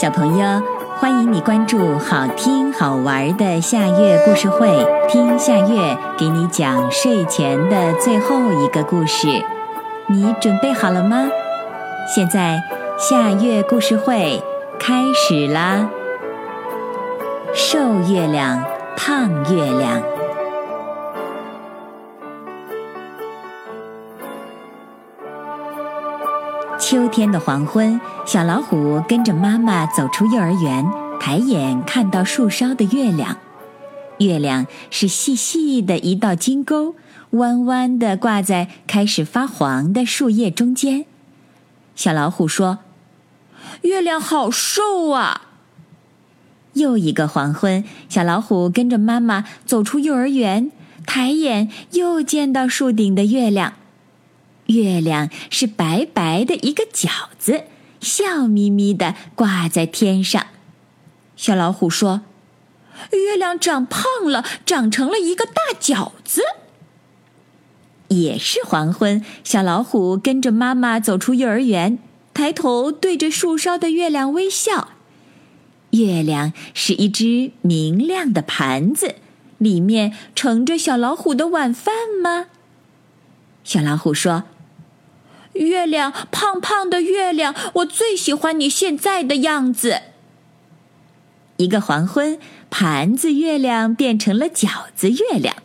小朋友，欢迎你关注好听好玩的夏月故事会，听夏月给你讲睡前的最后一个故事。你准备好了吗？现在夏月故事会开始啦！瘦月亮，胖月亮。秋天的黄昏，小老虎跟着妈妈走出幼儿园，抬眼看到树梢的月亮。月亮是细细的一道金钩，弯弯的挂在开始发黄的树叶中间。小老虎说：“月亮好瘦啊！”又一个黄昏，小老虎跟着妈妈走出幼儿园，抬眼又见到树顶的月亮。月亮是白白的一个饺子，笑眯眯的挂在天上。小老虎说：“月亮长胖了，长成了一个大饺子。”也是黄昏，小老虎跟着妈妈走出幼儿园，抬头对着树梢的月亮微笑。月亮是一只明亮的盘子，里面盛着小老虎的晚饭吗？小老虎说。月亮，胖胖的月亮，我最喜欢你现在的样子。一个黄昏，盘子月亮变成了饺子月亮；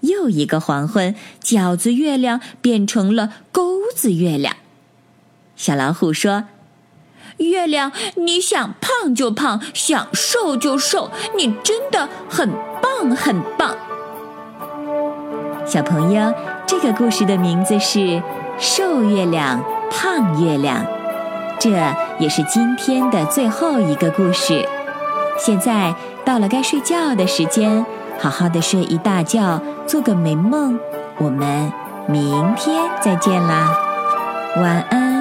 又一个黄昏，饺子月亮变成了钩子月亮。小老虎说：“月亮，你想胖就胖，想瘦就瘦，你真的很棒，很棒。”小朋友，这个故事的名字是。瘦月亮，胖月亮，这也是今天的最后一个故事。现在到了该睡觉的时间，好好的睡一大觉，做个美梦。我们明天再见啦，晚安。